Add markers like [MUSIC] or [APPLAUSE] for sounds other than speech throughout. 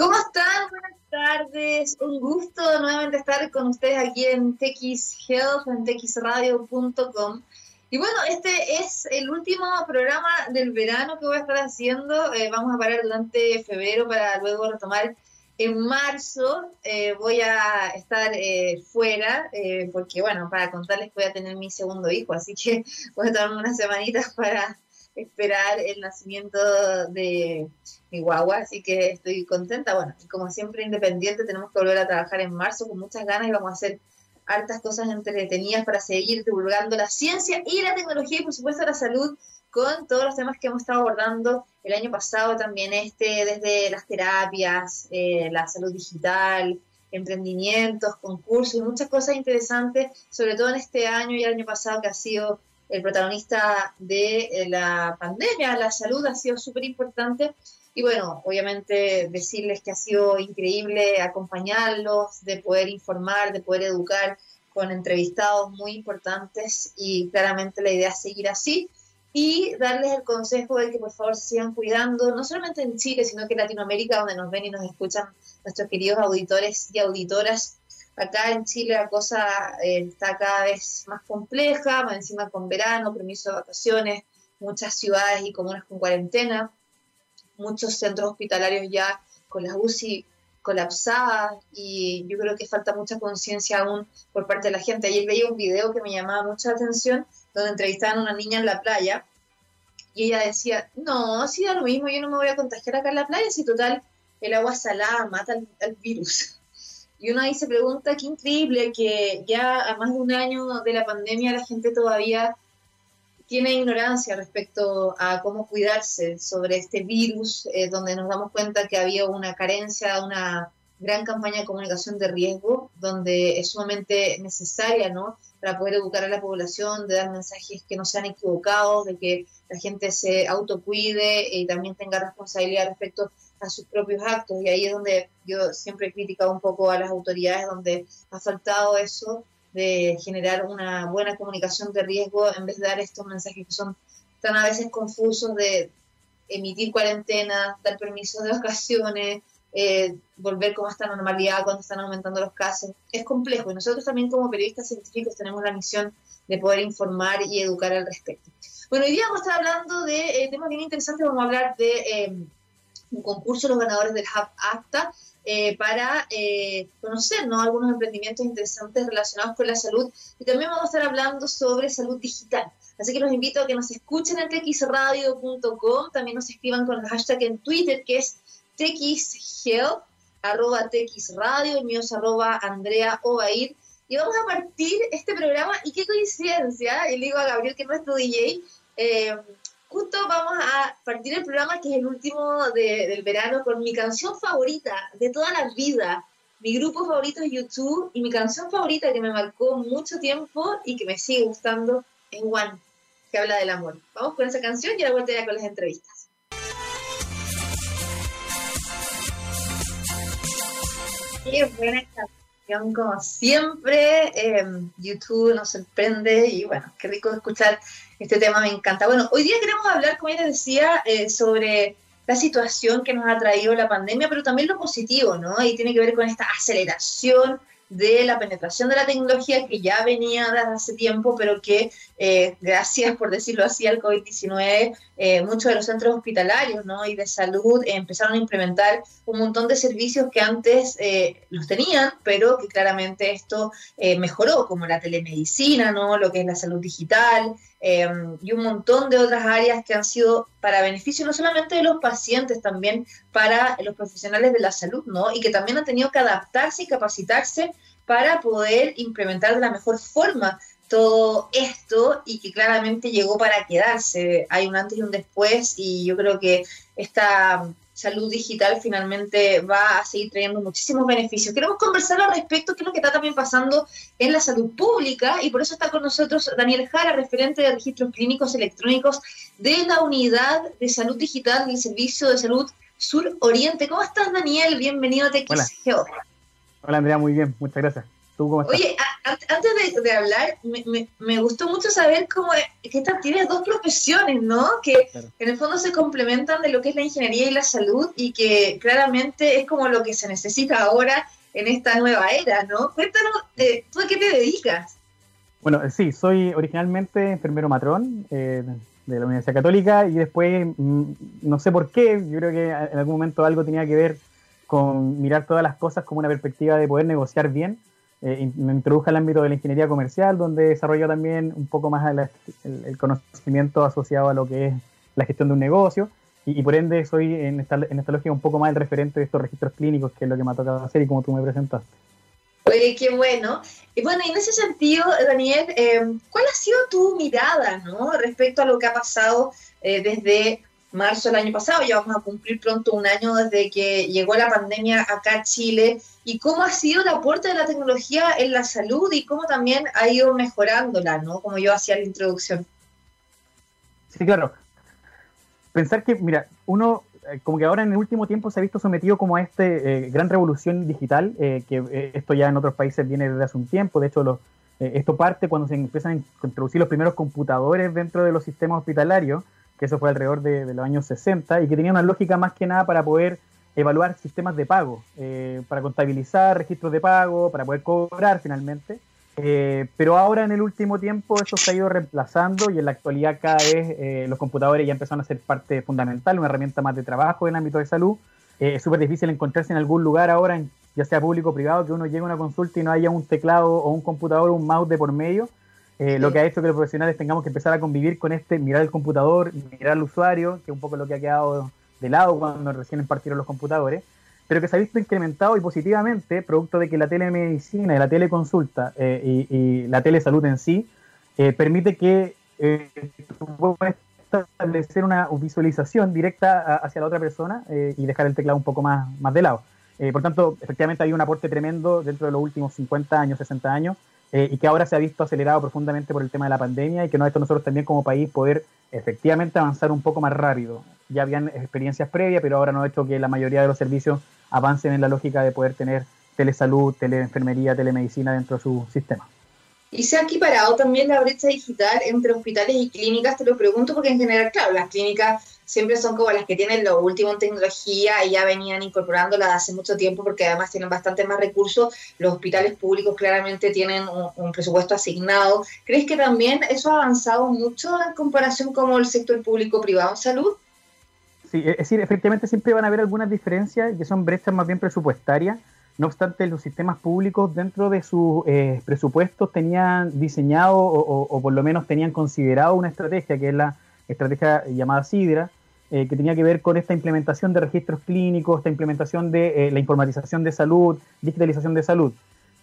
¿Cómo están? Buenas tardes. Un gusto nuevamente estar con ustedes aquí en TX Health, en texradio.com. Y bueno, este es el último programa del verano que voy a estar haciendo. Eh, vamos a parar durante febrero para luego retomar en marzo. Eh, voy a estar eh, fuera porque, bueno, para contarles voy a tener mi segundo hijo, así que voy a tomarme unas semanitas para esperar el nacimiento de mi guagua, así que estoy contenta. Bueno, como siempre independiente, tenemos que volver a trabajar en marzo con muchas ganas y vamos a hacer hartas cosas entretenidas para seguir divulgando la ciencia y la tecnología y por supuesto la salud con todos los temas que hemos estado abordando el año pasado también este, desde las terapias, eh, la salud digital, emprendimientos, concursos y muchas cosas interesantes, sobre todo en este año y el año pasado que ha sido el protagonista de eh, la pandemia, la salud ha sido súper importante. Y bueno, obviamente decirles que ha sido increíble acompañarlos, de poder informar, de poder educar con entrevistados muy importantes y claramente la idea es seguir así y darles el consejo de que por favor se sigan cuidando, no solamente en Chile, sino que en Latinoamérica, donde nos ven y nos escuchan nuestros queridos auditores y auditoras Acá en Chile la cosa eh, está cada vez más compleja, más encima con verano, permiso de vacaciones, muchas ciudades y comunas con cuarentena, muchos centros hospitalarios ya con las UCI colapsadas y yo creo que falta mucha conciencia aún por parte de la gente. Ayer veía un video que me llamaba mucha atención donde entrevistaban a una niña en la playa y ella decía, no, si da lo mismo, yo no me voy a contagiar acá en la playa si total el agua salada mata al virus. Y uno ahí se pregunta, qué increíble que ya a más de un año de la pandemia la gente todavía tiene ignorancia respecto a cómo cuidarse sobre este virus, eh, donde nos damos cuenta que había una carencia, una gran campaña de comunicación de riesgo, donde es sumamente necesaria, ¿no? Para poder educar a la población, de dar mensajes que no sean equivocados, de que la gente se autocuide y también tenga responsabilidad respecto a sus propios actos. Y ahí es donde yo siempre he criticado un poco a las autoridades, donde ha faltado eso de generar una buena comunicación de riesgo en vez de dar estos mensajes que son tan a veces confusos de emitir cuarentena, dar permisos de [LAUGHS] vacaciones, eh, volver como a esta normalidad cuando están aumentando los casos. Es complejo y nosotros también como periodistas científicos tenemos la misión de poder informar y educar al respecto. Bueno, hoy día vamos a estar hablando de eh, temas bien interesantes, vamos a hablar de... Eh, un concurso los ganadores del Hub ACTA eh, para eh, conocer algunos emprendimientos interesantes relacionados con la salud y también vamos a estar hablando sobre salud digital. Así que los invito a que nos escuchen en txradio.com, también nos escriban con el hashtag en Twitter que es txhealth, arroba txradio, el mío arroba Andrea Obair. Y vamos a partir este programa, y qué coincidencia, y le digo a Gabriel que es nuestro DJ, eh, justo vamos a partir el programa, que es el último del verano, con mi canción favorita de toda la vida. Mi grupo favorito es YouTube y mi canción favorita que me marcó mucho tiempo y que me sigue gustando es One, que habla del amor. Vamos con esa canción y la vuelta ya con las entrevistas. Qué buena canción, como siempre. Eh, YouTube nos sorprende y bueno, qué rico escuchar este tema me encanta. Bueno, hoy día queremos hablar, como ya les decía, eh, sobre la situación que nos ha traído la pandemia, pero también lo positivo, ¿no? Y tiene que ver con esta aceleración de la penetración de la tecnología que ya venía desde hace tiempo, pero que eh, [LAUGHS] gracias, por decirlo así, al COVID-19, eh, muchos de los centros hospitalarios ¿no? y de salud empezaron a implementar un montón de servicios que antes los tenían, pero que claramente esto mejoró, como la telemedicina, ¿no? lo que es la salud digital, y un montón de otras áreas que han sido para beneficio no solamente de los pacientes, también para los profesionales de la salud, ¿no? Y que también han tenido que adaptarse y capacitarse para poder implementar de la mejor forma todo esto y que claramente llegó para quedarse. Hay un antes y un después y yo creo que esta salud digital finalmente va a seguir trayendo muchísimos beneficios. Queremos conversar al respecto, qué es lo que está también pasando en la salud pública y por eso está con nosotros Daniel Jara, referente de registros clínicos electrónicos de la Unidad de Salud Digital del Servicio de Salud Sur Oriente. ¿Cómo estás, Daniel? Bienvenido a TXGO. Hola. Andrea, muy bien, muchas gracias. Oye, antes de, hablar, me, gustó mucho saber cómo que esta tiene dos profesiones, ¿no? Que en el fondo se complementan de lo que es la ingeniería y la salud y que claramente es como lo que se necesita ahora en esta nueva era, ¿no? Cuéntanos, eh, ¿tú a qué te dedicas? Bueno, sí, soy originalmente enfermero matrón eh, de la Universidad Católica y después, mm, no sé por qué, yo creo que en algún momento algo tenía que ver con mirar todas las cosas como una perspectiva de poder negociar bien. Eh, me introdujo al ámbito de la ingeniería comercial, donde desarrolló también un poco más el, conocimiento asociado a lo que es la gestión de un negocio. Y, por ende soy en esta, en esta lógica un poco más el referente de estos registros clínicos, que es lo que me ha tocado hacer y como tú me presentaste. Oye, qué bueno. Y bueno, en ese sentido, Daniel, eh, ¿cuál ha sido tu mirada ¿no? respecto a lo que ha pasado eh, desde marzo del año pasado, ya vamos a cumplir pronto un año desde que llegó la pandemia acá a Chile, y cómo ha sido el aporte de la tecnología en la salud y cómo también ha ido mejorándola, ¿no? Como yo hacía la introducción. Sí, claro. Pensar que, mira, uno, eh, como que ahora en el último tiempo se ha visto sometido como a esta eh, gran revolución digital, eh, que esto ya en otros países viene desde hace un tiempo, de hecho esto parte cuando se empiezan a introducir los primeros computadores dentro de los sistemas hospitalarios, que eso fue alrededor de, los años 60 y que tenía una lógica más que nada para poder evaluar sistemas de pago, eh, para contabilizar registros de pago, para poder cobrar finalmente. Eh, pero ahora en el último tiempo eso se ha ido reemplazando y en la actualidad cada vez eh, los computadores ya empezaron a ser parte fundamental, una herramienta más de trabajo en el ámbito de salud. es súper difícil encontrarse en algún lugar ahora, ya sea público o privado, que uno llegue a una consulta y no haya un teclado o un computador o un mouse de por medio eh, lo que ha hecho que los profesionales tengamos que empezar a convivir con este, mirar el computador, mirar al usuario, que es un poco lo que ha quedado de lado cuando recién partieron los computadores, pero que se ha visto incrementado y positivamente, producto de que la telemedicina y la teleconsulta eh, y, la telesalud en sí eh, permite que eh, puedas establecer una visualización directa hacia la otra persona y dejar el teclado un poco más, más de lado. por tanto, efectivamente hay un aporte tremendo dentro de los últimos 50 años, 60 años, eh, y que ahora se ha visto acelerado profundamente por el tema de la pandemia y que nos ha hecho nosotros también como país poder efectivamente avanzar un poco más rápido. Ya habían experiencias previas, pero ahora nos ha hecho que la mayoría de los servicios avancen en la lógica de poder tener telesalud, teleenfermería, telemedicina dentro de su sistema. ¿Y se ha equiparado también la brecha digital entre hospitales y clínicas? Te lo pregunto porque en general, claro, las clínicas siempre son como las que tienen lo último en tecnología y ya venían incorporándola hace mucho tiempo porque además tienen bastante más recursos. Los hospitales públicos claramente tienen un, presupuesto asignado. ¿Crees que también eso ha avanzado mucho en comparación con el sector público-privado en salud? Sí, es decir, efectivamente siempre van a haber algunas diferencias que son brechas más bien presupuestarias. No obstante, los sistemas públicos dentro de sus eh, presupuestos tenían diseñado o, o, por lo menos tenían considerado una estrategia que es la estrategia llamada SIDRA, eh, que tenía que ver con esta implementación de registros clínicos, esta implementación de eh, la informatización de salud, digitalización de salud.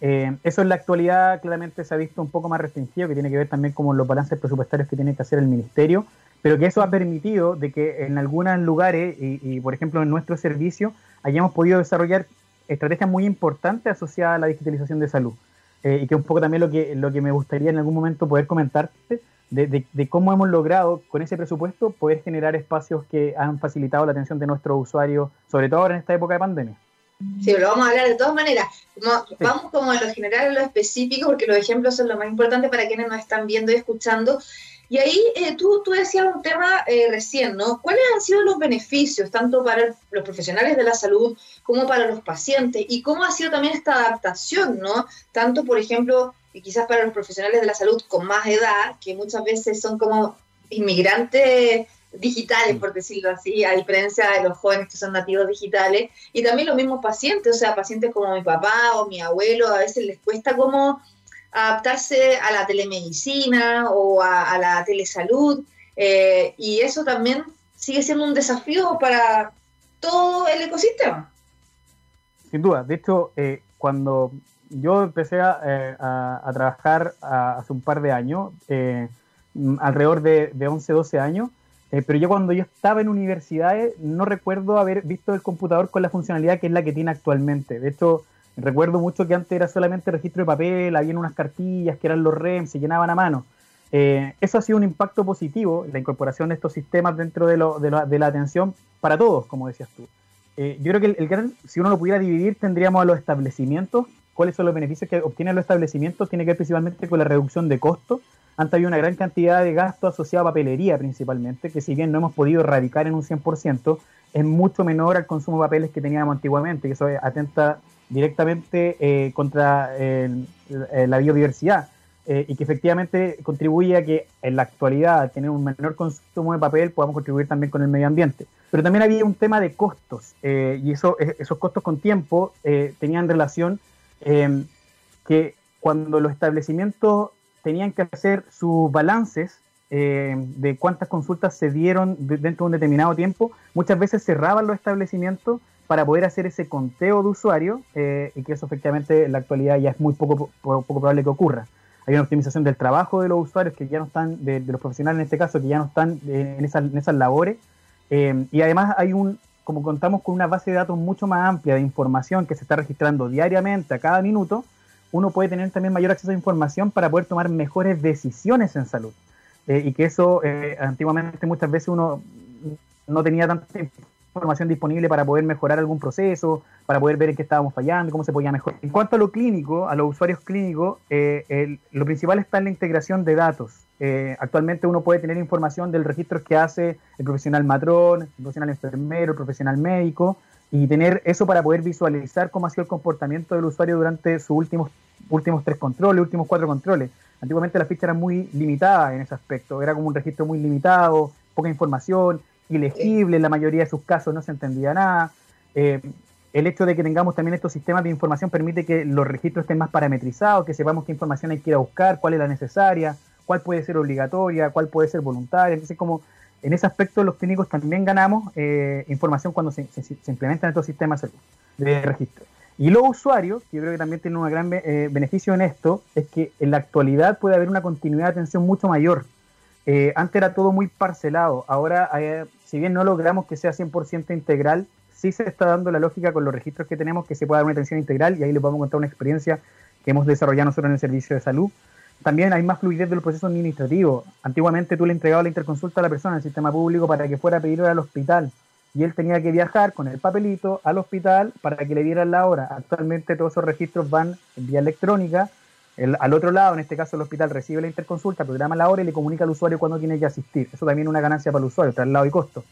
Eh, eso en la actualidad claramente se ha visto un poco más restringido, que tiene que ver también con los balances presupuestarios que tiene que hacer el ministerio, pero que eso ha permitido de que en algunos lugares, y, por ejemplo en nuestro servicio, hayamos podido desarrollar estrategias muy importantes asociadas a la digitalización de salud. Y que un poco también lo que, lo que me gustaría en algún momento poder comentarte, de, cómo hemos logrado con ese presupuesto poder generar espacios que han facilitado la atención de nuestros usuarios, sobre todo ahora en esta época de pandemia. Sí, lo vamos a hablar de todas maneras. Vamos como de lo general a lo específico, porque los ejemplos son lo más importante para quienes nos están viendo y escuchando. Y ahí eh, tú, tú decías un tema eh, recién, ¿no? ¿Cuáles han sido los beneficios, tanto para los profesionales de la salud como para los pacientes? Y cómo ha sido también esta adaptación, ¿no? Tanto, por ejemplo, y quizás para los profesionales de la salud con más edad, que muchas veces son como inmigrantes digitales, por decirlo así, a diferencia de los jóvenes que son nativos digitales, y también los mismos pacientes, o sea, pacientes como mi papá o mi abuelo, a veces les cuesta como adaptarse a la telemedicina o a, la telesalud, eh, y eso también sigue siendo un desafío para todo el ecosistema. Sin duda, de hecho, eh, cuando yo empecé a, eh, trabajar hace un par de años, eh, alrededor de, 11, 12 años, pero yo cuando yo estaba en universidades no recuerdo haber visto el computador con la funcionalidad que es la que tiene actualmente. De hecho, recuerdo mucho que antes era solamente registro de papel, había unas cartillas que eran los REM, se llenaban a mano. eso ha sido un impacto positivo, la incorporación de estos sistemas dentro de, de la atención para todos, como decías tú. yo creo que el, gran, si uno lo pudiera dividir, tendríamos a los establecimientos cuáles son los beneficios que obtienen los establecimientos tiene que ver principalmente con la reducción de costos. Antes había una gran cantidad de gasto asociado a papelería principalmente, que si bien no hemos podido erradicar en un 100%, es mucho menor al consumo de papeles que teníamos antiguamente, que eso atenta directamente eh, contra la biodiversidad. Eh, y que efectivamente contribuye a que en la actualidad, tener un menor consumo de papel, podamos contribuir también con el medio ambiente. Pero también había un tema de costos, eh, y eso, eh, esos costos con tiempo tenían relación em, que cuando los establecimientos tenían que hacer sus balances de cuántas consultas se dieron dentro de un determinado tiempo, muchas veces cerraban los establecimientos para poder hacer ese conteo de usuarios y que eso efectivamente en la actualidad ya es muy poco, poco probable que ocurra hay una optimización del trabajo de los usuarios que ya no están, de, los profesionales en este caso, que ya no están en, esas, en esas labores. Eh, y además hay un, como contamos con una base de datos mucho más amplia de información que se está registrando diariamente a cada minuto, uno puede tener también mayor acceso a información para poder tomar mejores decisiones en salud. Eh, y que eso eh, antiguamente muchas veces uno no tenía tanta información disponible para poder mejorar algún proceso, para poder ver en qué estábamos fallando, cómo se podía mejorar. En cuanto a lo clínico, a los usuarios clínicos, eh, lo principal está en la integración de datos. Eh, actualmente uno puede tener información del registro que hace el profesional matrón, el profesional enfermero, el profesional médico, y tener eso para poder visualizar cómo ha sido el comportamiento del usuario durante sus últimos, últimos tres controles, últimos cuatro controles. Antiguamente la ficha era muy limitada en ese aspecto, era como un registro muy limitado, poca información, ilegible, en la mayoría de sus casos no se entendía nada. Eh, el hecho de que tengamos también estos sistemas de información permite que los registros estén más parametrizados, que sepamos qué información hay que ir a buscar, cuál es la necesaria, cuál puede ser obligatoria, cuál puede ser voluntaria. Entonces, como en ese aspecto los clínicos también ganamos eh, información cuando se, implementan estos sistemas de registro. Y los usuarios, que yo creo que también tienen un gran eh, beneficio en esto, es que en la actualidad puede haber una continuidad de atención mucho mayor. Antes era todo muy parcelado, ahora si bien no logramos que sea 100% integral, sí se está dando la lógica con los registros que tenemos que se pueda dar una atención integral y ahí les vamos a contar una experiencia que hemos desarrollado nosotros en el servicio de salud. También hay más fluidez del proceso administrativo. Antiguamente tú le entregabas la interconsulta a la persona en el sistema público para que fuera a pedirlo al hospital y él tenía que viajar con el papelito al hospital para que le dieran la hora. Actualmente todos esos registros van en vía electrónica. Al otro lado, en este caso el hospital recibe la interconsulta, programa la hora y le comunica al usuario cuándo tiene que asistir. Eso también es una ganancia para el usuario, traslado y costo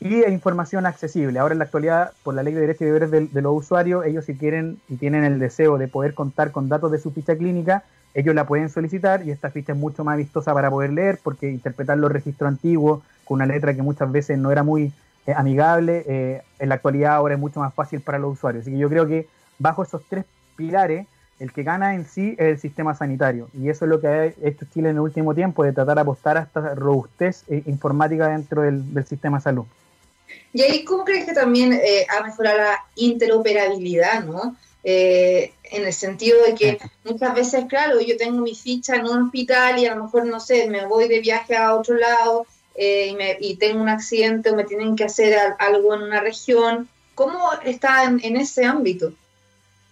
y información accesible. Ahora en la actualidad, por la ley de derechos y deberes de, los usuarios, ellos si quieren y tienen el deseo de poder contar con datos de su ficha clínica, ellos la pueden solicitar y esta ficha es mucho más vistosa para poder leer porque interpretar los registros antiguos con una letra que muchas veces no era muy eh, amigable, eh, en la actualidad ahora es mucho más fácil para los usuarios. Así que yo creo que bajo esos tres pilares, el que gana en sí es el sistema sanitario. Y eso es lo que ha hecho Chile en el último tiempo, de tratar de apostar a esta robustez eh, informática dentro del, del sistema de salud. Y ahí, ¿cómo crees que también eh, ha mejorado la interoperabilidad, ¿no? Eh, en el sentido de que muchas veces, claro, yo tengo mi ficha en un hospital y a lo mejor, no sé, me voy de viaje a otro lado eh, y, tengo un accidente o me tienen que hacer algo en una región. ¿Cómo está en, ese ámbito?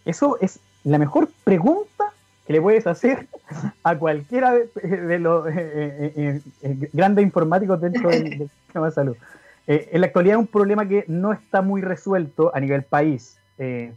Eso es la mejor pregunta que le puedes hacer a cualquiera de, los grandes informáticos dentro del [LAUGHS] sistema de salud. Eh, en la actualidad es un problema que no está muy resuelto a nivel país eh,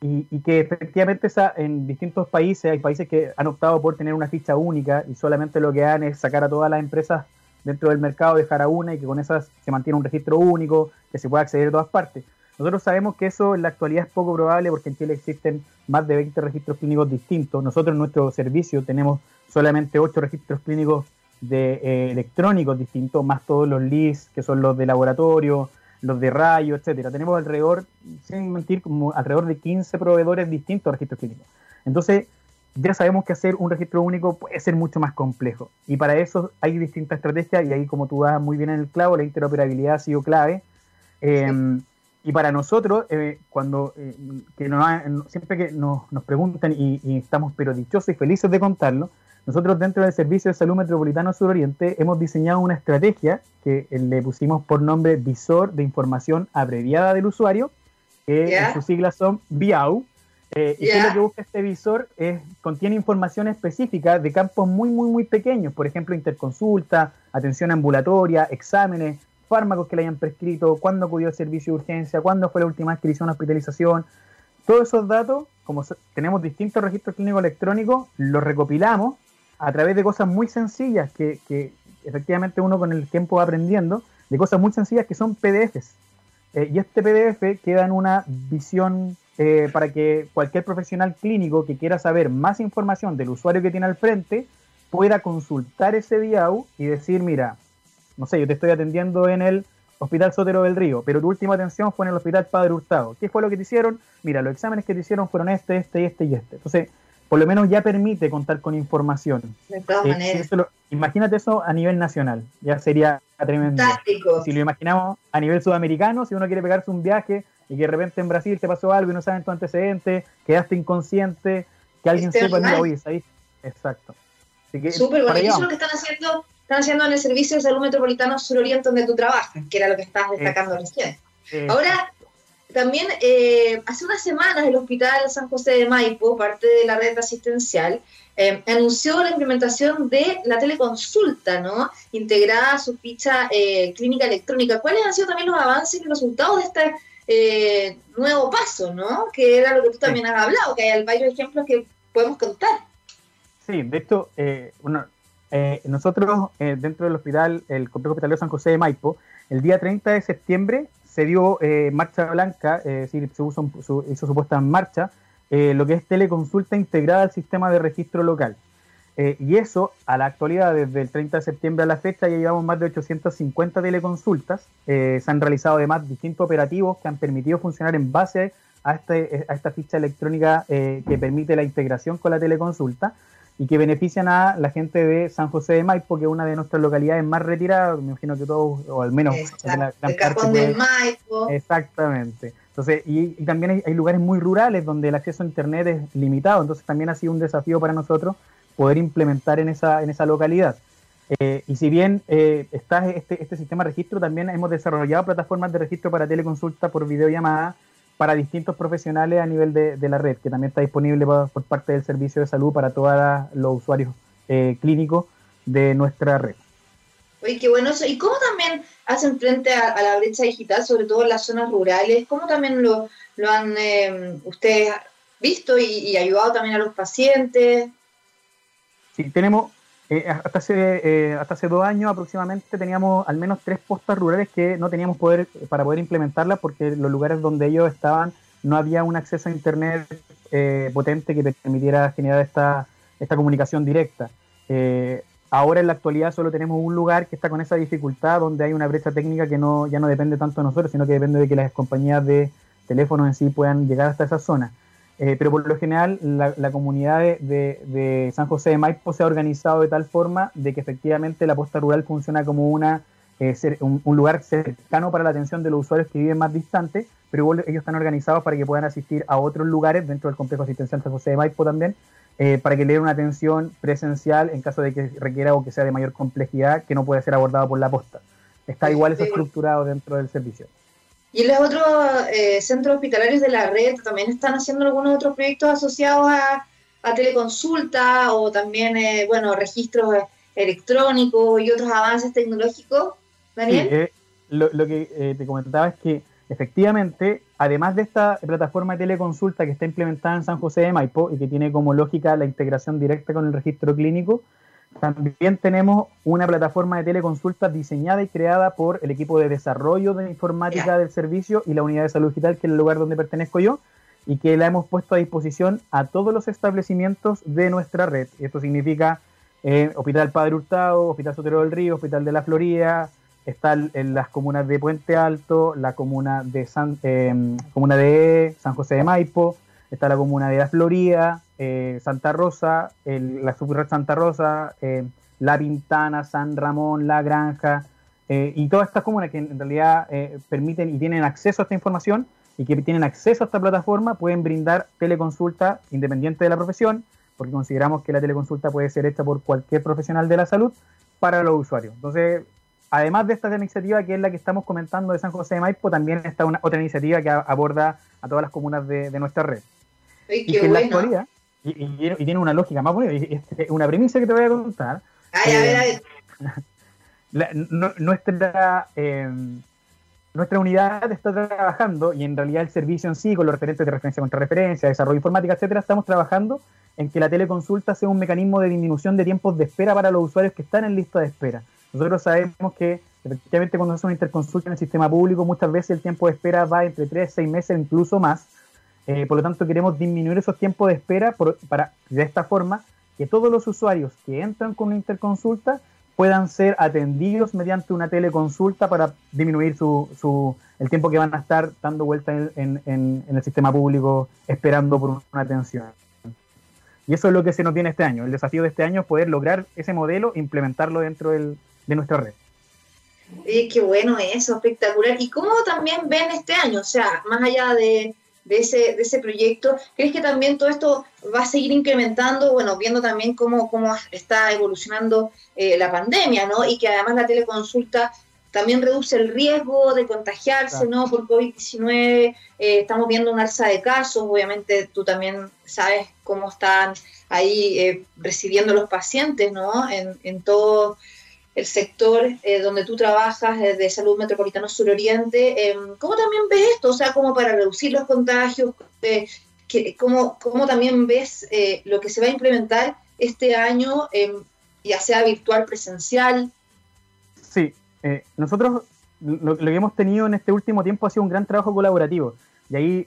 y, que efectivamente en distintos países hay países que han optado por tener una ficha única y solamente lo que hagan es sacar a todas las empresas dentro del mercado, dejar a una y que con esas se mantiene un registro único que se pueda acceder a todas partes. Nosotros sabemos que eso en la actualidad es poco probable porque en Chile existen más de 20 registros clínicos distintos. Nosotros en nuestro servicio tenemos solamente 8 registros clínicos de eh, electrónicos distintos, más todos los LIS, que son los de laboratorio, los de rayo, etcétera. Tenemos alrededor, sin mentir, como alrededor de 15 proveedores distintos de registros clínicos. Entonces, ya sabemos que hacer un registro único puede ser mucho más complejo. Y para eso hay distintas estrategias, y ahí como tú vas muy bien en el clavo, la interoperabilidad ha sido clave. Em, y para nosotros, eh, cuando eh, que siempre que nos, nos preguntan y, y, estamos pero dichosos y felices de contarlo, nosotros dentro del Servicio de Salud Metropolitano Suroriente hemos diseñado una estrategia que le pusimos por nombre Visor de Información Abreviada del Usuario, que en sus siglas son VIAU. Eh, y lo que busca este visor es, contiene información específica de campos muy, muy, muy pequeños, por ejemplo, interconsulta, atención ambulatoria, exámenes, fármacos que le hayan prescrito, cuándo acudió al servicio de urgencia, cuándo fue la última inscripción o hospitalización, todos esos datos, como tenemos distintos registros clínicos electrónicos, los recopilamos a través de cosas muy sencillas que, que efectivamente uno con el tiempo va aprendiendo, de cosas muy sencillas que son PDFs. Eh, y este PDF queda en una visión eh, para que cualquier profesional clínico que quiera saber más información del usuario que tiene al frente pueda consultar ese DIAU y decir, mira, no sé, yo te estoy atendiendo en el Hospital Sotero del Río, pero tu última atención fue en el Hospital Padre Hurtado. ¿Qué fue lo que te hicieron? Mira, los exámenes que te hicieron fueron este, este, este y este. Entonces, por lo menos ya permite contar con información. De todas eh, maneras. imagínate eso a nivel nacional, ya sería tremendo. Si lo imaginamos a nivel sudamericano, si uno quiere pegarse un viaje y que de repente en Brasil te pasó algo y no saben tu antecedente, quedaste inconsciente, que alguien sepa, mira, oye, ahí. Exacto. Súper bueno. Y eso es lo que están haciendo, están haciendo en el Servicio de Salud Metropolitano Suroriente donde tú trabajas, que era lo que estabas destacando recién. Ahora, también eh, hace unas semanas el Hospital San José de Maipo, parte de la red asistencial, eh, anunció la implementación de la teleconsulta, ¿no? Integrada a su ficha eh, clínica electrónica. ¿Cuáles han sido también los avances y resultados de este nuevo paso, ¿no? Que era lo que tú también has hablado, que hay varios ejemplos que podemos contar. Sí, de hecho, bueno, nosotros dentro del hospital, el complejo hospitalario San José de Maipo, el día 30 de septiembre se dio eh, marcha blanca, eh, es decir, se hizo su puesta en marcha, eh, lo que es teleconsulta integrada al sistema de registro local. y eso, a la actualidad, desde el 30 de septiembre a la fecha, ya llevamos más de 850 teleconsultas. se han realizado además distintos operativos que han permitido funcionar en base a, este, a esta ficha electrónica que permite la integración con la teleconsulta y que benefician a la gente de San José de Maipo, que es una de nuestras localidades más retiradas, me imagino que todos, o al menos la, el Cajón del Maipo. Exactamente. Entonces, y, también hay, lugares muy rurales donde el acceso a Internet es limitado, entonces también ha sido un desafío para nosotros poder implementar en esa, en esa localidad. Eh, y si bien eh, está este, este sistema de registro, también hemos desarrollado plataformas de registro para teleconsulta por videollamada, para distintos profesionales a nivel de, la red, que también está disponible por, parte del servicio de salud para todos los usuarios eh, clínicos de nuestra red. Oye, qué bueno eso. ¿Y cómo también hacen frente a, la brecha digital, sobre todo en las zonas rurales? ¿Cómo también lo, lo han eh, ustedes visto y, y, ayudado también a los pacientes? Sí, tenemos, eh, hasta, hace, eh, hasta hace dos años aproximadamente teníamos al menos tres postas rurales que no teníamos poder para poder implementarlas porque los lugares donde ellos estaban no había un acceso a internet eh, potente que permitiera generar esta, esta comunicación directa. ahora en la actualidad solo tenemos un lugar que está con esa dificultad donde hay una brecha técnica que no, ya no depende tanto de nosotros, sino que depende de que las compañías de teléfonos en sí puedan llegar hasta esa zona. Eh, pero por lo general la, comunidad de, San José de Maipo se ha organizado de tal forma de que efectivamente la posta rural funciona como una, eh, un, lugar cercano para la atención de los usuarios que viven más distantes, pero ellos están organizados para que puedan asistir a otros lugares dentro del complejo asistencial San José de Maipo también, eh, para que le den una atención presencial en caso de que requiera o que sea de mayor complejidad que no puede ser abordado por la posta. Está igual eso estructurado dentro del servicio. Y los otros eh, centros hospitalarios de la red también están haciendo algunos otros proyectos asociados a, teleconsulta o también, eh, bueno, registros electrónicos y otros avances tecnológicos. Daniel. Eh, lo, que te comentaba es que efectivamente, además de esta plataforma de teleconsulta que está implementada en San José de Maipo y que tiene como lógica la integración directa con el registro clínico, también tenemos una plataforma de teleconsulta diseñada y creada por el equipo de desarrollo de informática del servicio y la unidad de salud digital, que es el lugar donde pertenezco yo, y que la hemos puesto a disposición a todos los establecimientos de nuestra red. Esto significa eh, Hospital Padre Hurtado, Hospital Sotero del Río, Hospital de la Florida, están en las comunas de Puente Alto, la comuna de San, eh, comuna de San José de Maipo, está la comuna de La Florida, eh, Santa Rosa, la subred Santa Rosa, eh, La Pintana, San Ramón, La Granja, eh, y todas estas comunas que en realidad permiten y tienen acceso a esta información y que tienen acceso a esta plataforma pueden brindar teleconsulta independiente de la profesión, porque consideramos que la teleconsulta puede ser hecha por cualquier profesional de la salud para los usuarios. Entonces, además de esta iniciativa que es la que estamos comentando de San José de Maipo, también está una, otra iniciativa que aborda a todas las comunas de nuestra red y que en la actualidad, y, tiene una lógica más bonita, es una premisa que te voy a contar. Ay, a ver, a ver. [LAUGHS] nuestra, em, nuestra unidad está trabajando, y en realidad el servicio en sí, con los referentes de referencia contra referencia, desarrollo informática, etcétera, estamos trabajando en que la teleconsulta sea un mecanismo de disminución de tiempos de espera para los usuarios que están en lista de espera. Nosotros sabemos que efectivamente cuando se una interconsulta en el sistema público, muchas veces el tiempo de espera va entre 3, 6 meses, incluso más. Eh, por lo tanto, queremos disminuir esos tiempos de espera para, de esta forma, que todos los usuarios que entran con una interconsulta puedan ser atendidos mediante una teleconsulta para disminuir su, su, el tiempo que van a estar dando vuelta en, en, el sistema público esperando por una atención. Y eso es lo que se nos viene este año. El desafío de este año es poder lograr ese modelo e implementarlo dentro del, de nuestra red. Qué bueno eso, espectacular. ¿Y cómo también ven este año? O sea, más allá de, de, ese, de ese proyecto, ¿crees que también todo esto va a seguir incrementando? Bueno, viendo también cómo, cómo está evolucionando eh, la pandemia, ¿no? Y que además la teleconsulta también reduce el riesgo de contagiarse, ¿no? Por COVID-19, eh, estamos viendo un alza de casos, obviamente tú también sabes cómo están ahí eh, recibiendo los pacientes, ¿no? En, en todo el sector eh, donde tú trabajas de salud metropolitano suroriente, eh, ¿cómo también ves esto? O sea, como para reducir los contagios, eh, ¿cómo, ¿cómo, también ves eh, lo que se va a implementar este año, ya sea virtual, presencial? Sí, nosotros lo, que hemos tenido en este último tiempo ha sido un gran trabajo colaborativo. Y ahí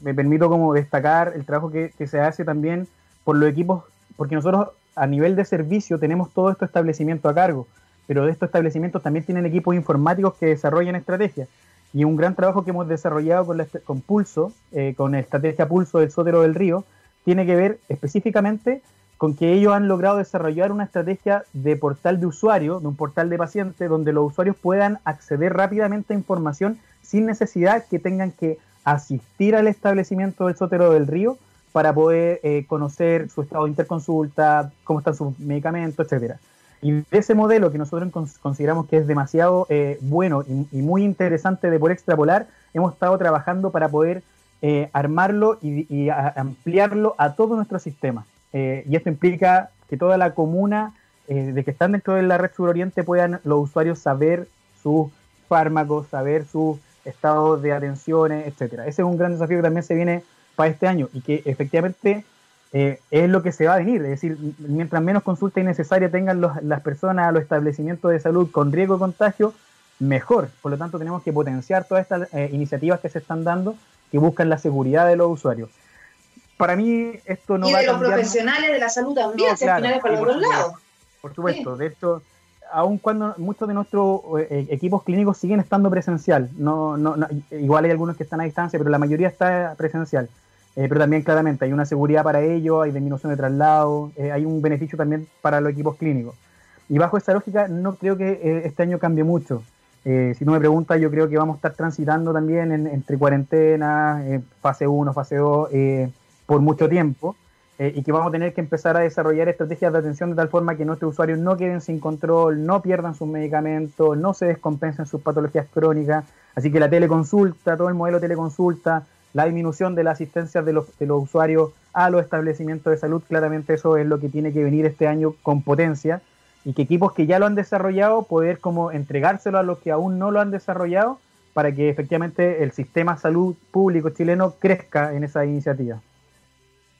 me permito como destacar el trabajo que, que se hace también por los equipos, porque nosotros a nivel de servicio tenemos todo estos establecimientos a cargo, pero de estos establecimientos también tienen equipos informáticos que desarrollan estrategias. Y un gran trabajo que hemos desarrollado con, con Pulso, eh, con Estrategia Pulso del Sótero del Río, tiene que ver específicamente con que ellos han logrado desarrollar una estrategia de portal de usuario, de un portal de paciente, donde los usuarios puedan acceder rápidamente a información sin necesidad que tengan que asistir al establecimiento del Sótero del Río para poder eh, conocer su estado de interconsulta, cómo están sus medicamentos, etcétera. Y de ese modelo que nosotros consideramos que es demasiado eh, bueno y, muy interesante de poder extrapolar, hemos estado trabajando para poder eh, armarlo y, ampliarlo a todo nuestro sistema. y esto implica que toda la comuna de que están dentro de la red suroriente puedan los usuarios saber sus fármacos, saber sus estados de atenciones, etcétera. Ese es un gran desafío que también se viene para este año y que efectivamente eh, es lo que se va a venir. Es decir, mientras menos consulta innecesaria tengan las personas, los establecimientos de salud con riesgo de contagio, mejor. Por lo tanto, tenemos que potenciar todas estas eh, iniciativas que se están dando que buscan la seguridad de los usuarios. Para mí, esto no y va de los profesionales de la salud también, no, claro, para los dos lados. Por supuesto, de esto aun cuando muchos de nuestros eh, equipos clínicos siguen estando presencial, no, no, igual hay algunos que están a distancia, pero la mayoría está presencial. Eh, pero también claramente hay una seguridad para ellos, hay disminución de traslado, eh, hay un beneficio también para los equipos clínicos. Y bajo esta lógica no creo que este año cambie mucho. si no me preguntas, yo creo que vamos a estar transitando también entre cuarentena, fase 1, fase 2, por mucho tiempo. Eh, y que vamos a tener que empezar a desarrollar estrategias de atención de tal forma que nuestros usuarios no queden sin control, no pierdan sus medicamentos, no se descompensen sus patologías crónicas. Así que la teleconsulta, todo el modelo de teleconsulta, la disminución de la asistencia de los, de los usuarios a los establecimientos de salud, claramente eso es lo que tiene que venir este año con potencia y que equipos que ya lo han desarrollado poder como entregárselo a los que aún no lo han desarrollado para que efectivamente el sistema salud público chileno crezca en esa iniciativa.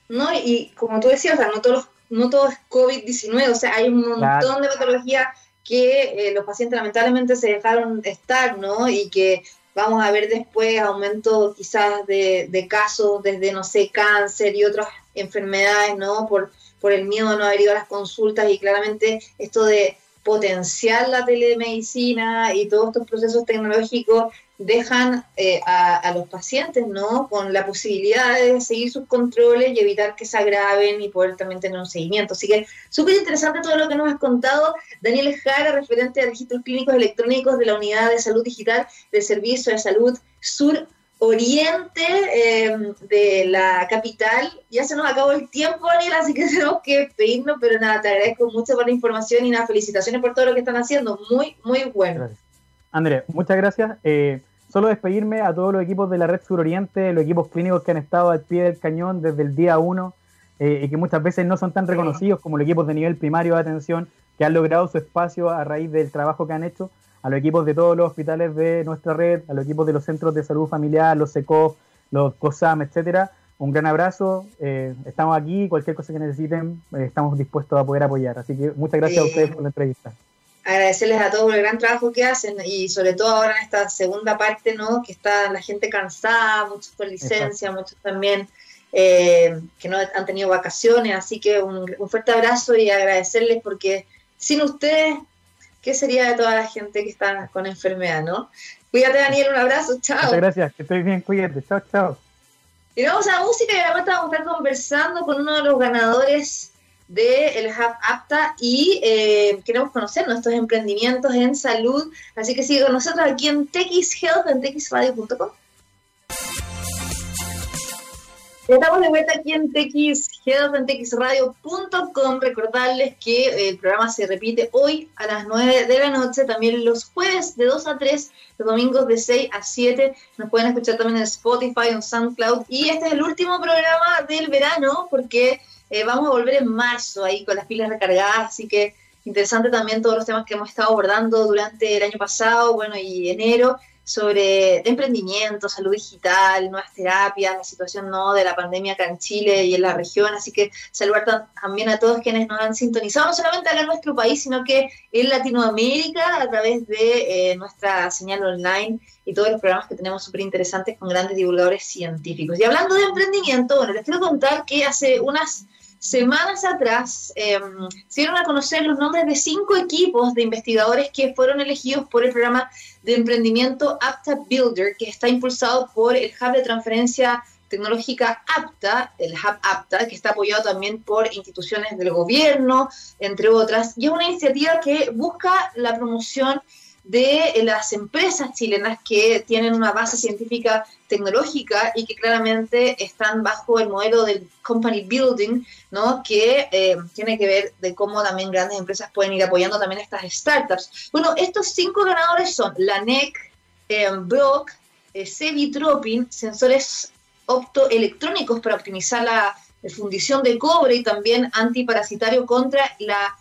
¿No? Y como tú decías, o sea, no, todos, no todo es COVID-19, o sea, hay un montón de patologías que eh, los pacientes lamentablemente se dejaron estar, ¿no? Y que vamos a ver después aumento quizás de, de casos desde, no sé, cáncer y otras enfermedades, ¿no? Por, por el miedo a no haber ido a las consultas y claramente esto de potenciar la telemedicina y todos estos procesos tecnológicos dejan eh, a, los pacientes ¿no? con la posibilidad de seguir sus controles y evitar que se agraven y poder también tener un seguimiento. Así que súper interesante todo lo que nos has contado. Daniel Jara, referente de registros clínicos electrónicos de la Unidad de Salud Digital del Servicio de Salud Sur Oriente em, de la capital. Ya se nos acabó el tiempo, Daniel, así que [LAUGHS] tenemos que pedirnos, pero nada, te agradezco mucho por la información y nada, felicitaciones por todo lo que están haciendo. Muy, muy bueno. André, muchas gracias. Eh, solo despedirme a todos los equipos de la Red Suroriente, los equipos clínicos que han estado al pie del cañón desde el día uno eh, y que muchas veces no son tan reconocidos como los equipos de nivel primario de atención que han logrado su espacio a raíz del trabajo que han hecho. a los equipos de todos los hospitales de nuestra red, a los equipos de los centros de salud familiar, los SECO, los COSAM, etcétera. Un gran abrazo, eh, estamos aquí, cualquier cosa que necesiten, eh, estamos dispuestos a poder apoyar. Así que muchas gracias a ustedes por la entrevista agradecerles a todos por el gran trabajo que hacen y sobre todo ahora en esta segunda parte, ¿no? Que está la gente cansada, muchos con licencia, muchos también eh, que no han tenido vacaciones, así que un, fuerte abrazo y agradecerles porque sin ustedes, ¿qué sería de toda la gente que está con enfermedad, no? Cuídate Daniel, un abrazo, chao. Muchas gracias, que estoy bien, cuídate, chao, chao. Y vamos a la música y ahora vamos a estar conversando con uno de los ganadores del Hub APTA y eh, queremos conocer nuestros emprendimientos en salud. Así que sigue con nosotros aquí en TX Health, en texradio.com. Estamos de vuelta aquí en TX Health, en. Recordarles que el programa se repite hoy a las 9 de la noche, también los jueves de 2 a 3, los domingos de 6 a 7. Nos pueden escuchar también en Spotify, en SoundCloud. Y este es el último programa del verano porque eh, vamos a volver en marzo ahí con las pilas recargadas, así que interesante también todos los temas que hemos estado abordando durante el año pasado, bueno, y enero, sobre emprendimiento, salud digital, nuevas terapias, la situación no de la pandemia acá en Chile y en la región, así que saludar también a todos quienes nos han sintonizado, no solamente acá en nuestro país, sino que en Latinoamérica a través de eh, nuestra señal online y todos los programas que tenemos súper interesantes con grandes divulgadores científicos. Y hablando de emprendimiento, bueno, les quiero contar que hace unas semanas atrás eh, se dieron a conocer los nombres de cinco equipos de investigadores que fueron elegidos por el programa de emprendimiento APTA Builder, que está impulsado por el Hub de Transferencia Tecnológica APTA, el Hub APTA, que está apoyado también por instituciones del gobierno, entre otras, y es una iniciativa que busca la promoción de las empresas chilenas que tienen una base científica tecnológica y que claramente están bajo el modelo del company building, ¿no? que eh, tiene que ver de cómo también grandes empresas pueden ir apoyando también estas startups. Bueno, estos cinco ganadores son la NEC, eh, Brock, eh, Cevitropin, sensores optoelectrónicos para optimizar la fundición de cobre y también antiparasitario contra la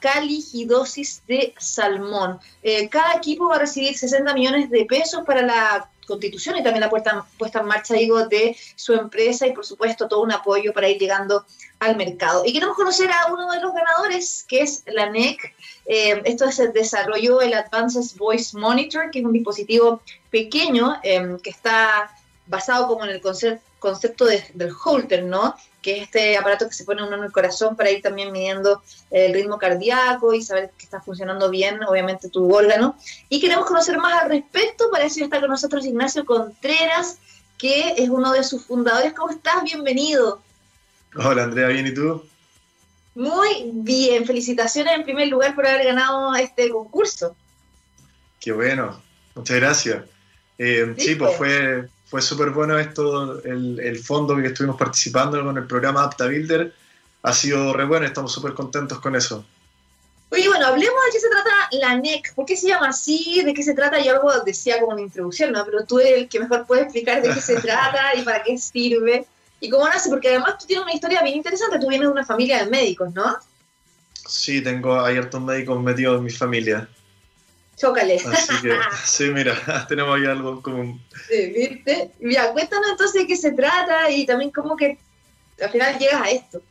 caligidosis de salmón. Eh, cada equipo va a recibir 60 millones de pesos para la constitución y también la puesta, puesta en marcha, digo, de su empresa y por supuesto todo un apoyo para ir llegando al mercado. Y queremos conocer a uno de los ganadores, que es la NEC. Eh, esto se desarrolló el Advanced Voice Monitor, que es un dispositivo pequeño eh, que está basado como en el concepto del holter, ¿no? Que es este aparato que se pone uno en el corazón para ir también midiendo el ritmo cardíaco y saber que está funcionando bien, obviamente, tu órgano. Y queremos conocer más al respecto, para eso está con nosotros Ignacio Contreras, que es uno de sus fundadores. ¿Cómo estás? Bienvenido. Hola Andrea, ¿bien y tú? Muy bien, felicitaciones en primer lugar por haber ganado este concurso. Qué bueno, muchas gracias. Eh, sí, pues fue, fue súper bueno esto, el, fondo que estuvimos participando con el programa Apta Builder. Ha sido re bueno, estamos súper contentos con eso. Oye, bueno, hablemos de qué se trata la NEC. ¿Por qué se llama así? ¿De qué se trata? Y algo decía como una introducción, ¿no? Pero tú eres el que mejor puede explicar de qué se [LAUGHS] trata y para qué sirve. Y cómo nace, porque además tú tienes una historia bien interesante. Tú vienes de una familia de médicos, ¿no? Sí, tengo, hay hartos médicos metidos en mi familia. Chócale. Así que, [LAUGHS] sí, mira, [LAUGHS] tenemos ahí algo en común. Sí, ¿viste? Mira, cuéntanos entonces de qué se trata y también cómo que al final llegas a esto.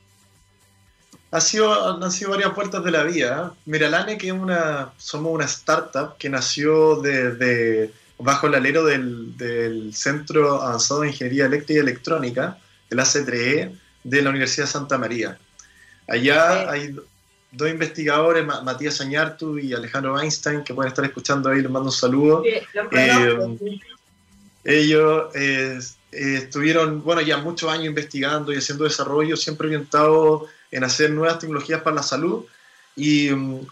Ha sido, han sido varias puertas de la vida. ¿eh? Mira, Lane, que es una, somos una startup que nació de, bajo el alero del, del, Centro Avanzado de Ingeniería Eléctrica y Electrónica, el AC3E, de la Universidad de Santa María. Allá hay dos investigadores, Matías Añartu y Alejandro Einstein, que pueden estar escuchando ahí, les mando un saludo. Eh, ellos eh, eh, estuvieron, bueno, ya muchos años investigando y haciendo desarrollo, siempre orientados en hacer nuevas tecnologías para la salud. Y um,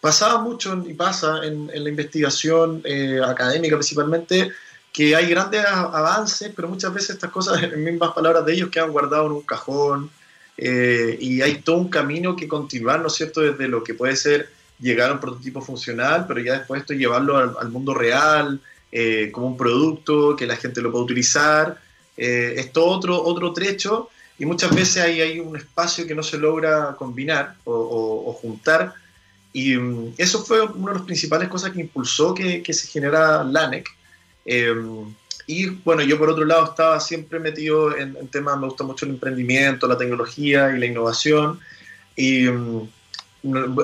pasaba mucho y pasa en, en la investigación académica principalmente que hay grandes avances, pero muchas veces estas cosas, [LAUGHS] en mismas palabras de ellos, quedan guardados en un cajón eh, y hay todo un camino que continuar, ¿no es cierto?, desde lo que puede ser llegar a un prototipo funcional, pero ya después esto llevarlo al, mundo real, eh, como un producto, que la gente lo pueda utilizar, eh, es todo otro, otro trecho y muchas veces hay, hay un espacio que no se logra combinar o, juntar Y mm, eso fue una de las principales cosas que impulsó que, que se generara LANEC. Em, y bueno, yo por otro lado estaba siempre metido en, temas, me gusta mucho el emprendimiento, la tecnología y la innovación. Y mm,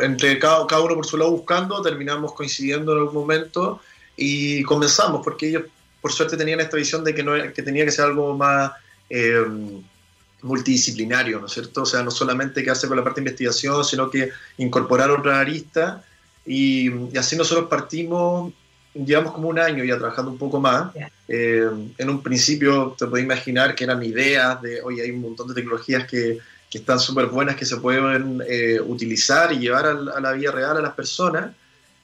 entre cada, cada, uno por su lado buscando, terminamos coincidiendo en algún momento y comenzamos, porque ellos por suerte tenían esta visión de que, no, que tenía que ser algo más em, multidisciplinario, ¿no es cierto? O sea, no solamente quedarse con la parte de investigación, sino que incorporar otra arista. Y, y así nosotros partimos llevamos como un año ya trabajando un poco más. Eh, en un principio te puedes imaginar que eran ideas de, oye, hay un montón de tecnologías que, que están súper buenas, que se pueden eh, utilizar y llevar a, la vida real a las personas.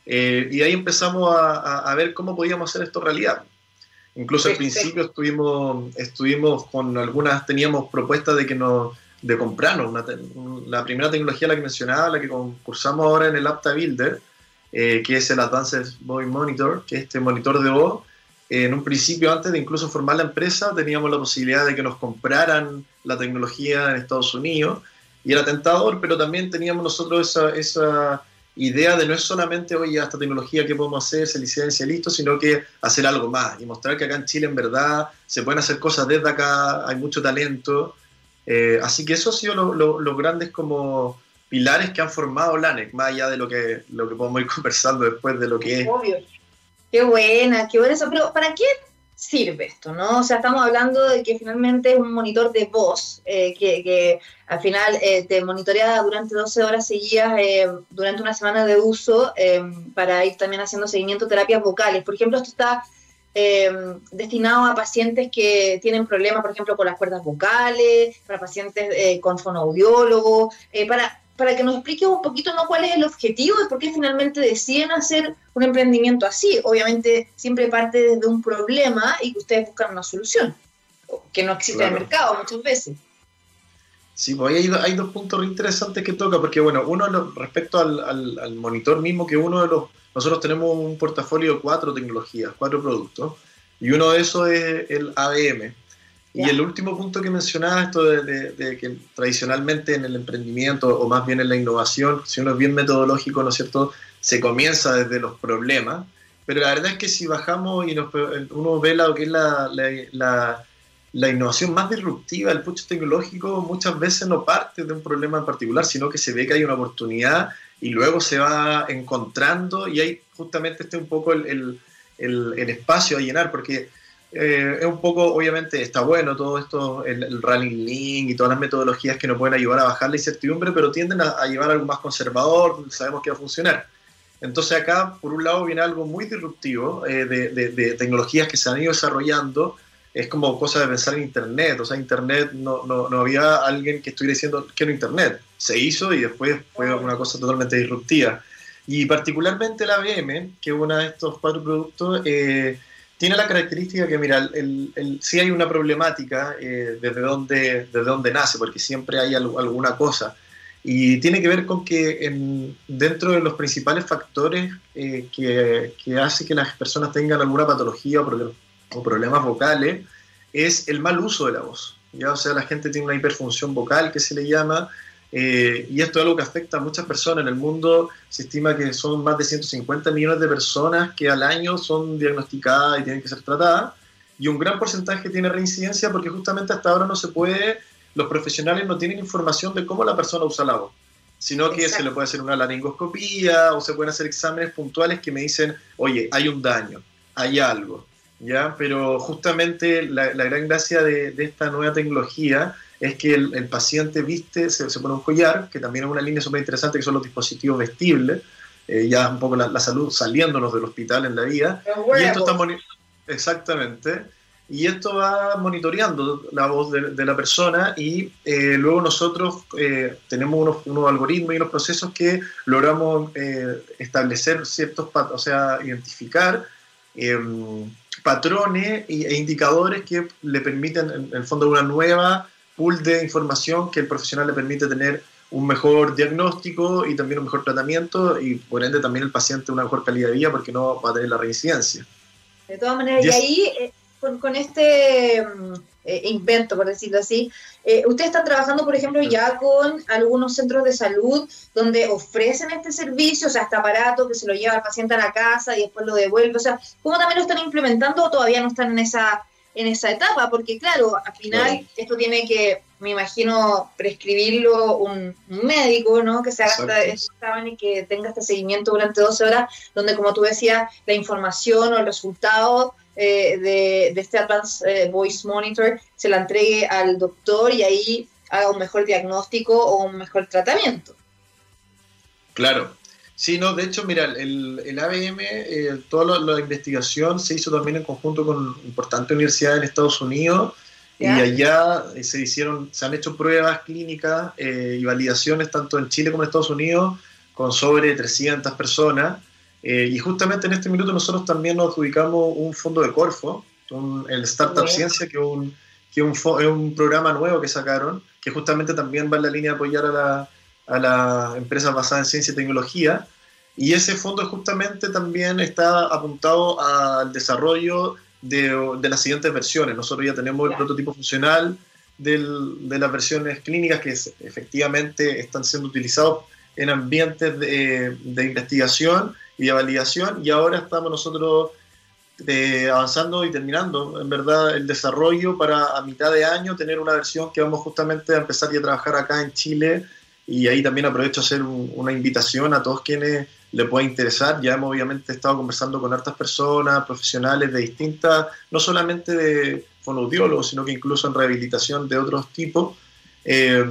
Eh, y ahí empezamos a, a, ver cómo podíamos hacer esto realidad. Incluso al principio estuvimos, estuvimos con algunas, teníamos propuestas de que nos de comprarnos la primera tecnología la que mencionaba, la que concursamos ahora en el Apta Builder, eh, que es el Advanced Voice Monitor, que es este monitor de voz. en un principio, antes de incluso formar la empresa, teníamos la posibilidad de que nos compraran la tecnología en Estados Unidos y era tentador, pero también teníamos nosotros esa, esa idea de no es solamente, oye, esta tecnología que podemos hacer, se licencia, listo, sino que hacer algo más y mostrar que acá en Chile en verdad se pueden hacer cosas desde acá, hay mucho talento. Eh, así que eso ha sido los lo, lo grandes como pilares que han formado LANEC, más allá de lo que, lo que podemos ir [LAUGHS] conversando después de lo que es. Obvio. Qué buena, qué buena eso. Pero ¿para qué sirve esto? ¿no? O sea, estamos hablando de que finalmente es un monitor de voz eh, que, que, al final eh, te monitorea durante 12 horas seguidas eh, durante una semana de uso eh, para ir también haciendo seguimiento terapias vocales. Por ejemplo, esto está destinado a pacientes que tienen problemas, por ejemplo, con las cuerdas vocales, para pacientes con fonoaudiólogos, para para que nos explique un poquito ¿no? cuál es el objetivo y por qué finalmente deciden hacer un emprendimiento así. Obviamente siempre parte desde un problema y que ustedes buscan una solución, que no existe claro. en el mercado muchas veces. Sí, pues hay, hay dos puntos interesantes que toca, porque bueno, uno respecto al, al, al, monitor mismo, que uno de los, nosotros tenemos un portafolio de cuatro tecnologías, cuatro productos, y uno de esos es el ABM, y el último punto que mencionaba, esto de, de, de, que tradicionalmente en el emprendimiento, o más bien en la innovación, si uno es bien metodológico, ¿no es cierto?, se comienza desde los problemas, pero la verdad es que si bajamos y nos, uno ve lo que es la, la, la, la, innovación más disruptiva, el pucho tecnológico, muchas veces no parte de un problema en particular, sino que se ve que hay una oportunidad y luego se va encontrando y hay justamente este un poco el, el, el, el espacio a llenar, porque eh, es un poco, obviamente, está bueno todo esto, el, el rallying link y todas las metodologías que nos pueden ayudar a bajar la incertidumbre, pero tienden a, a llevar algo más conservador, sabemos que va a funcionar. Entonces acá, por un lado, viene algo muy disruptivo eh, de, tecnologías que se han ido desarrollando. Es como cosa de pensar en Internet. O sea, Internet no, no, no había alguien que estuviera diciendo quiero Internet. Se hizo y después fue una cosa totalmente disruptiva. Y particularmente la ABM, que es uno de estos cuatro productos, eh, tiene la característica que, mira, el, sí hay una problemática eh, desde, donde, desde nace, porque siempre hay al, alguna cosa. Y tiene que ver con que en, dentro de los principales factores eh, que, que, hace que las personas tengan alguna patología o, o problemas vocales es el mal uso de la voz. ¿ya? O sea, la gente tiene una hiperfunción vocal que se le llama, eh, y esto es algo que afecta a muchas personas. En el mundo se estima que son más de 150 millones de personas que al año son diagnosticadas y tienen que ser tratadas. Y un gran porcentaje tiene reincidencia porque justamente hasta ahora no se puede, los profesionales no tienen información de cómo la persona usa la voz, sino que Exacto. se le puede hacer una laringoscopía o se pueden hacer exámenes puntuales que me dicen, oye, hay un daño, hay algo. ¿Ya? Pero justamente la, la gran gracia de, de esta nueva tecnología es que el, el paciente viste, se, se, pone un collar, que también es una línea súper interesante, que son los dispositivos vestibles, eh, ya un poco la, la, salud saliéndonos del hospital en la vida. Y esto está exactamente. Y esto va monitoreando la voz de, de la persona y eh, luego nosotros eh, tenemos unos, unos, algoritmos y unos procesos que logramos establecer ciertos, o sea, identificar em, patrones e indicadores que le permiten, en el fondo, una nueva pool de información que el profesional le permite tener un mejor diagnóstico y también un mejor tratamiento y por ende también el paciente una mejor calidad de vida porque no va a tener la reincidencia. De todas maneras, y, y ahí eh, con, con, este eh, invento, por decirlo así. Eh, ustedes están trabajando, por ejemplo, ya con algunos centros de salud donde ofrecen este servicio, o sea, este aparato que se lo lleva al paciente a la casa y después lo devuelve. O sea, ¿cómo también lo están implementando o todavía no están en esa, en esa etapa? Porque, claro, al final esto tiene que, me imagino, prescribirlo un, médico, ¿no? Que se haga este examen y que tenga este seguimiento durante 12 horas, donde, como tú decías, la información o el resultado eh, de, este Advanced eh, Voice Monitor se la entregue al doctor y ahí haga un mejor diagnóstico o un mejor tratamiento. Claro. Sí, no, de hecho, mira, el, el ABM, eh, toda la, investigación se hizo también en conjunto con importantes universidades en Estados Unidos. Y allá se hicieron, se han hecho pruebas clínicas y validaciones tanto en Chile como en Estados Unidos con sobre 300 personas. Eh, y justamente en este minuto nosotros también nos ubicamos un fondo de Corfo, el Startup Ciencia, que, un, que un, es un programa nuevo que sacaron, que justamente también va en la línea de apoyar a las a la empresas basadas en ciencia y tecnología. Y ese fondo justamente también está apuntado al desarrollo de, de las siguientes versiones. Nosotros ya tenemos el prototipo funcional del, de las versiones clínicas que efectivamente están siendo utilizados en ambientes de, de investigación y de validación y ahora estamos nosotros eh, avanzando y terminando, en verdad, el desarrollo para a mitad de año tener una versión que vamos justamente a empezar a trabajar acá en Chile y ahí también aprovecho a hacer una invitación a todos quienes le pueda interesar. Ya hemos obviamente estado conversando con hartas personas, profesionales de distintas, no solamente de fonoaudiólogos, sino que incluso en rehabilitación de otros tipos, eh,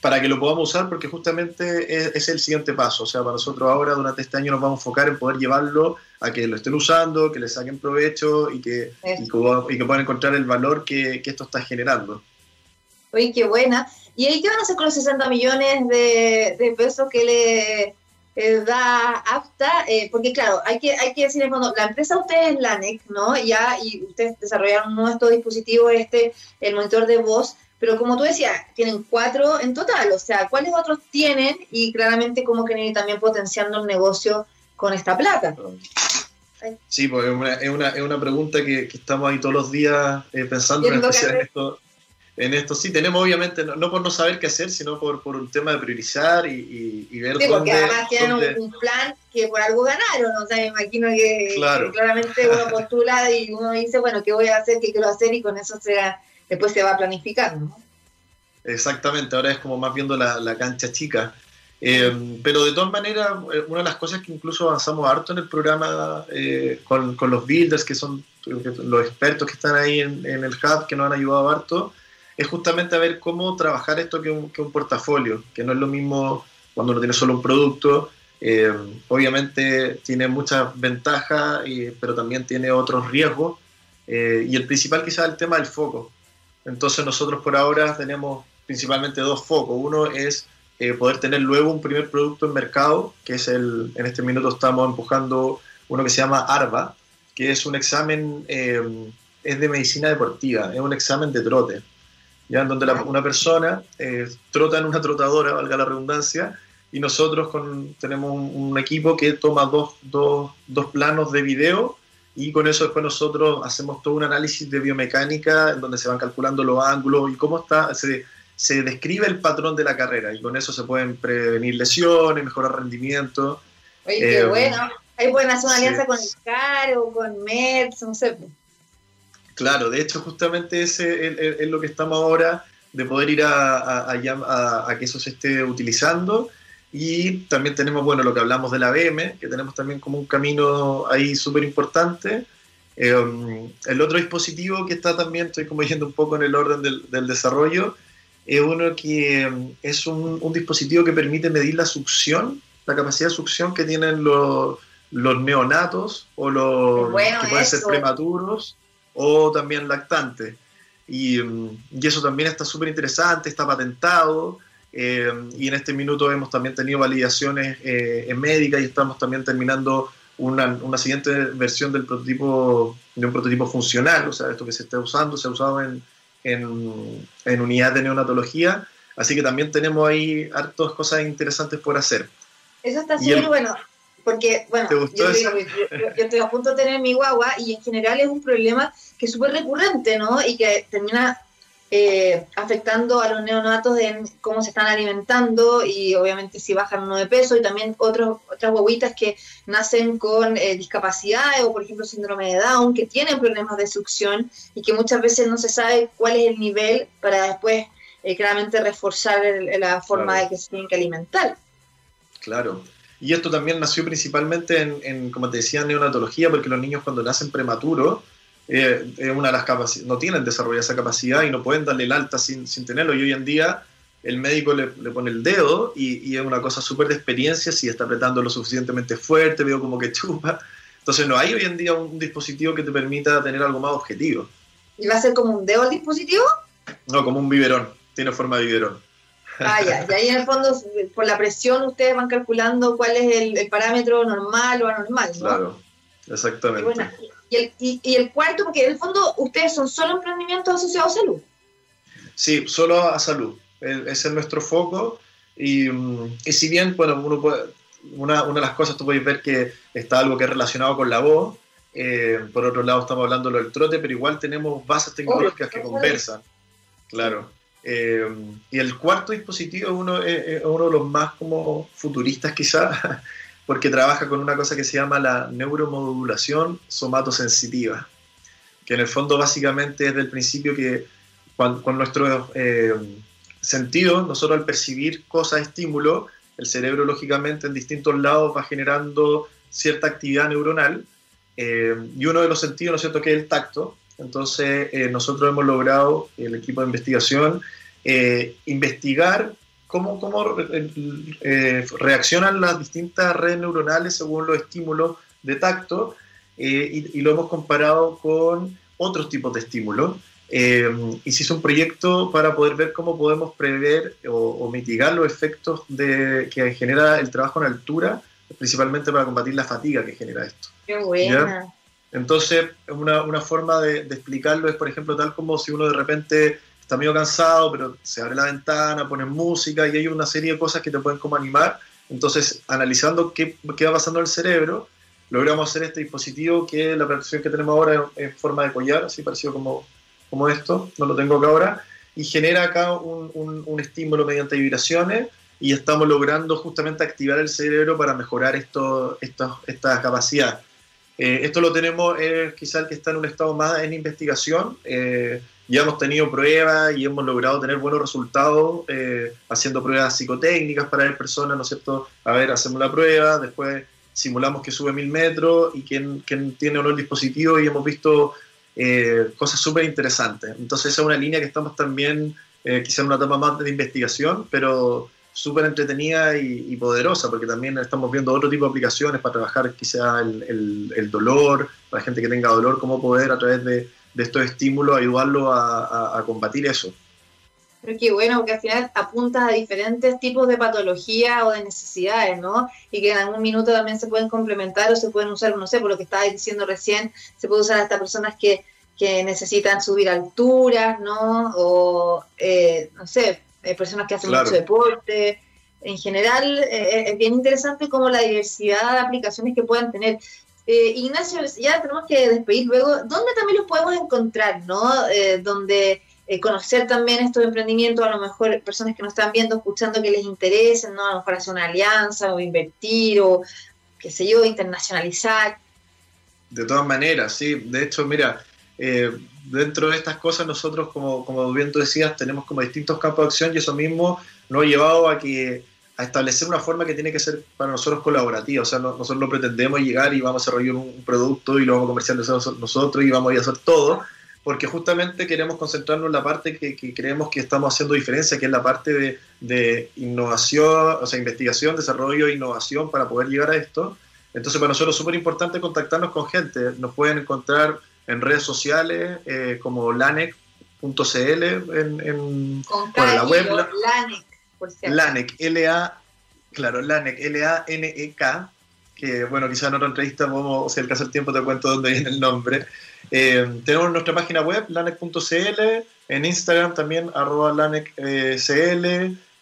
para que lo podamos usar porque justamente es, el siguiente paso. O sea, para nosotros ahora durante este año nos vamos a enfocar en poder llevarlo a que lo estén usando, que le saquen provecho y que, y que, puedan encontrar el valor que, esto está generando. Oye, qué buena. ¿Y ahí qué van a hacer con los 60 millones de, pesos que le da AFTA? Eh, porque claro, hay que, hay que decir en fondo, la empresa ustedes es LANEC, ¿no? Ya, y ustedes desarrollaron nuestro dispositivo, este, el monitor de voz, pero como tú decías, tienen cuatro en total, o sea, ¿cuáles otros tienen? Y claramente cómo que ir también potenciando el negocio con esta plata. Sí, pues es una, es una, es una pregunta que, estamos ahí todos los días eh, pensando en, esto, en esto. Sí, tenemos obviamente, no, por no saber qué hacer, sino por, por un tema de priorizar y, y, ver sí, porque además tienen un, plan que por algo ganaron, o sea, me imagino que, claramente [LAUGHS] uno postula y uno dice, bueno, ¿qué voy a hacer? ¿Qué quiero hacer? Y con eso será después se va a planificar, ¿no? Exactamente, ahora es como más viendo la, cancha chica. Eh, pero de todas maneras, eh, una de las cosas que incluso avanzamos harto en el programa eh, con, los builders, que son los expertos que están ahí en, el hub, que nos han ayudado harto, es justamente a ver cómo trabajar esto que un, que un portafolio, que no es lo mismo cuando uno tiene solo un producto. obviamente tiene muchas ventajas, pero también tiene otros riesgos. y el principal quizás es el tema del foco. Entonces nosotros por ahora tenemos principalmente dos focos. Uno es eh, poder tener luego un primer producto en mercado, que es el, en este minuto estamos empujando uno que se llama ARBA, que es un examen, eh, es de medicina deportiva, es un examen de trote, ¿ya? en donde una persona eh, trota en una trotadora, valga la redundancia, y nosotros con, tenemos un, equipo que toma dos, dos, dos planos de video y con eso después nosotros hacemos todo un análisis de biomecánica en donde se van calculando los ángulos y cómo está, se, se describe el patrón de la carrera y con eso se pueden prevenir lesiones, mejorar rendimiento. Oye, qué eh, bueno. Ahí pueden hacer una alianza con el CAR o con MEDS, no sé. Claro, de hecho justamente ese es, lo que estamos ahora, de poder ir a, a, a que eso se esté utilizando. Y también tenemos, bueno, lo que hablamos de la BM, que tenemos también como un camino ahí súper importante. Eh, el otro dispositivo que está también, estoy como yendo un poco en el orden del, desarrollo, es uno que um, es un, dispositivo que permite medir la succión, la capacidad de succión que tienen los, los neonatos o los que pueden ser prematuros o también lactantes. Y, um, y eso también está súper interesante, está patentado. Eh, y en este minuto hemos también tenido validaciones eh, en médica y estamos también terminando una, una, siguiente versión del prototipo, de un prototipo funcional, o sea, esto que se está usando, se ha usado en, en, en unidad de neonatología, así que también tenemos ahí hartas cosas interesantes por hacer. Eso está súper bueno. Porque, bueno, yo, estoy a punto de tener mi guagua y en general es un problema que es súper recurrente, ¿no? Y que termina eh, afectando a los neonatos en cómo se están alimentando y obviamente si bajan uno de peso y también otros, otras guaguitas que nacen con eh, discapacidades o por ejemplo síndrome de Down que tienen problemas de succión y que muchas veces no se sabe cuál es el nivel para después eh, claramente reforzar la forma de que se tienen que alimentar. Claro. Y esto también nació principalmente en, en, como te decía, neonatología, porque los niños cuando nacen prematuros eh, una de las no tienen desarrollada esa capacidad y no pueden darle el alta sin, sin tenerlo. Y hoy en día el médico le, le pone el dedo y, es una cosa súper de experiencia, si está apretando lo suficientemente fuerte, veo como que chupa. Entonces no hay hoy en día un dispositivo que te permita tener algo más objetivo. ¿Y va a ser como un dedo el dispositivo? No, como un biberón, tiene forma de biberón. Ah, ya, y ahí en el fondo, por la presión, ustedes van calculando cuál es el, parámetro normal o anormal, ¿no? Claro, exactamente. Y el, cuarto, porque en el fondo ustedes son solo emprendimientos asociados a salud. Sí, solo a salud. Ese es nuestro foco. Y, mm, si bien, bueno, uno una, una, de las cosas tú puedes ver que está algo que es relacionado con la voz. Eh, por otro lado, estamos hablando del trote, pero igual tenemos bases tecnológicas que conversan. Claro. Eh, y el cuarto dispositivo es uno, de los más como futuristas quizás, [LAUGHS] porque trabaja con una cosa que se llama la neuromodulación somatosensitiva, que en el fondo básicamente es del principio que con, nuestros eh, sentidos, nosotros al percibir cosas, estímulos, el cerebro lógicamente en distintos lados va generando cierta actividad neuronal, eh, y uno de los sentidos, ¿no es cierto?, que es el tacto. Entonces, eh, nosotros hemos logrado, el equipo de investigación, investigar cómo, cómo eh, reaccionan las distintas redes neuronales según los estímulos de tacto eh, y, lo hemos comparado con otros tipos de estímulos. Eh, y se hizo un proyecto para poder ver cómo podemos prever o, mitigar los efectos de, que genera el trabajo en altura, principalmente para combatir la fatiga que genera esto. Qué buena. Entonces, una, una forma de, de, explicarlo es, por ejemplo, tal como si uno de repente está medio cansado, pero se abre la ventana, pones música y hay una serie de cosas que te pueden como animar. Entonces, analizando qué, qué va pasando en el cerebro, logramos hacer este dispositivo que la versión que tenemos ahora en forma de collar, así parecido como, como esto, no lo tengo acá ahora, y genera acá un, un, estímulo mediante vibraciones y estamos logrando justamente activar el cerebro para mejorar esto, esto esta capacidad. Eh, esto lo tenemos eh, quizá el que está en un estado más en investigación. Eh, ya hemos tenido pruebas y hemos logrado tener buenos resultados eh, haciendo pruebas psicotécnicas para ver personas, ¿no es cierto? A ver, hacemos la prueba, después simulamos que sube mil metros y quién, tiene o el dispositivo y hemos visto cosas súper interesantes. Entonces esa es una línea que estamos también, eh, quizá en una etapa más de investigación, pero súper entretenida y, poderosa, porque también estamos viendo otro tipo de aplicaciones para trabajar quizá el, dolor, para gente que tenga dolor, cómo poder a través de estos estímulos, ayudarlo a, combatir eso. Pero qué bueno, que al final apuntas a diferentes tipos de patología o de necesidades, ¿no? Y que en algún minuto también se pueden complementar o se pueden usar, no sé, por lo que estabas diciendo recién, se puede usar hasta personas que, que necesitan subir alturas, ¿no? O, eh, no sé, eh, personas que hacen mucho deporte. En general, eh, es bien interesante como la diversidad de aplicaciones que puedan tener. Eh, Ignacio, ya tenemos que despedir luego. ¿Dónde también los podemos encontrar? ¿no? Eh, donde eh, conocer también estos emprendimientos, a lo mejor personas que nos están viendo, escuchando que les interesen, ¿no? a lo mejor hacer una alianza o invertir o, qué sé yo, internacionalizar. De todas maneras, sí. De hecho, mira, dentro de estas cosas nosotros, como, como bien tú decías, tenemos como distintos campos de acción y eso mismo nos ha llevado a que a establecer una forma que tiene que ser para nosotros colaborativa. O sea, nosotros no pretendemos llegar y vamos a desarrollar un, producto y lo vamos a comercializar nosotros y vamos a hacer todo, porque justamente queremos concentrarnos en la parte que, creemos que estamos haciendo diferencia, que es la parte de, de, innovación, o sea, investigación, desarrollo e innovación para poder llegar a esto. Entonces, para nosotros es súper importante contactarnos con gente. Nos pueden encontrar en redes sociales eh, como lanec.cl en, en la web. LANEC. LANEC, L-A, claro, LANEC, L-A-N-E-K, que bueno, quizás en otra entrevista podemos, si alcanza el tiempo te cuento dónde viene el nombre. Eh, tenemos nuestra página web, lanec.cl, en Instagram también, arroba lanec.cl,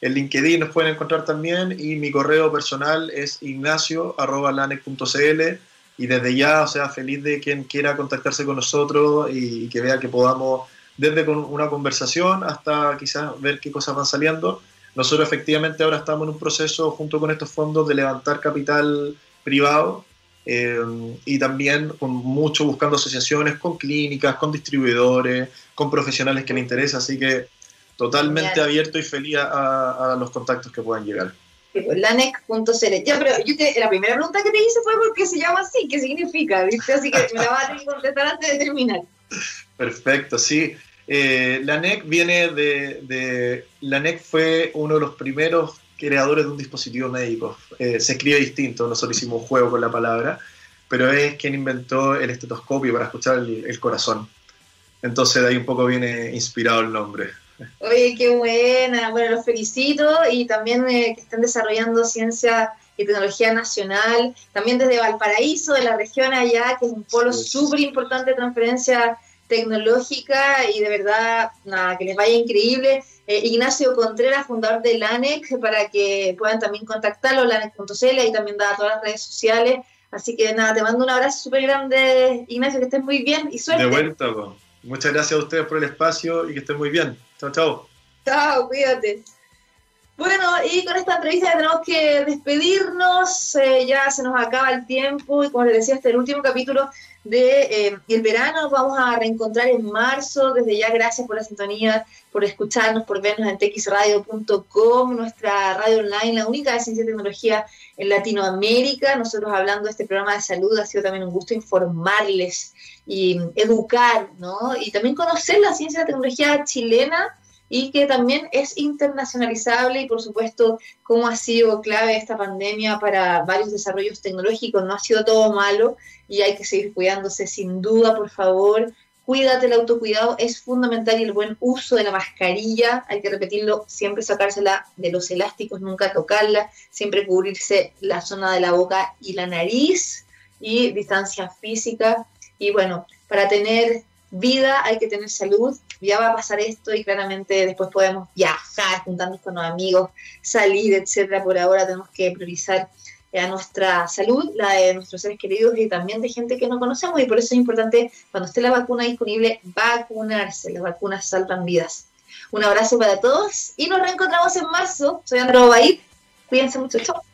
En LinkedIn nos pueden encontrar también y mi correo personal es ignacio.lanec.cl y desde ya, o sea, feliz de quien quiera contactarse con nosotros y, que vea que podamos, desde con una conversación hasta quizás ver qué cosas van saliendo. Nosotros efectivamente ahora estamos en un proceso junto con estos fondos de levantar capital privado eh, y también con mucho buscando asociaciones con clínicas, con distribuidores, con profesionales que le interesa, así que totalmente abierto y feliz a, a los contactos que puedan llegar. Lanec.cl. Ya, pero yo la primera pregunta que te hice fue por qué se llama así, qué significa, ¿viste? Así que me la vas a tener contestar antes de terminar. Perfecto, sí. Eh, la NEC viene de, de, La NEC fue uno de los primeros creadores de un dispositivo médico. Eh, se escribe distinto, nosotros hicimos un juego con la palabra, pero es quien inventó el estetoscopio para escuchar el, el corazón. Entonces de ahí un poco viene inspirado el nombre. Oye, qué buena. Bueno, los felicito y también eh, que estén desarrollando ciencia y tecnología nacional, también desde Valparaíso, de la región allá, que es un polo súper importante de transferencia tecnológica y de verdad, nada, que les vaya increíble. Eh, Ignacio Contreras, fundador de LANEC, para que puedan también contactarlo, lanec.cl, y también da todas las redes sociales. Así que nada, te mando un abrazo súper grande, Ignacio, que estés muy bien y suerte. De vuelta, muchas gracias a ustedes por el espacio y que estén muy bien. Chao, chao. Chao, cuídate. Bueno, y con esta entrevista tenemos que despedirnos, eh, ya se nos acaba el tiempo y como les decía, este es el último capítulo de eh, el verano, vamos a reencontrar en marzo, desde ya gracias por la sintonía, por escucharnos, por vernos en txradio.com, nuestra radio online, la única de ciencia y tecnología en Latinoamérica, nosotros hablando de este programa de salud, ha sido también un gusto informarles y educar, ¿no? Y también conocer la ciencia y la tecnología chilena y que también es internacionalizable y por supuesto cómo ha sido clave esta pandemia para varios desarrollos tecnológicos. No ha sido todo malo y hay que seguir cuidándose sin duda, por favor. Cuídate, el autocuidado es fundamental y el buen uso de la mascarilla, hay que repetirlo, siempre sacársela de los elásticos, nunca tocarla, siempre cubrirse la zona de la boca y la nariz y distancia física. Y bueno, para tener vida hay que tener salud, ya va a pasar esto y claramente después podemos viajar, juntarnos con los amigos, salir, etcétera. Por ahora tenemos que priorizar a nuestra salud, la de nuestros seres queridos y también de gente que no conocemos y por eso es importante cuando esté la vacuna disponible vacunarse, las vacunas salvan vidas. Un abrazo para todos y nos reencontramos en marzo. Soy Andrea Baid, cuídense mucho, chao.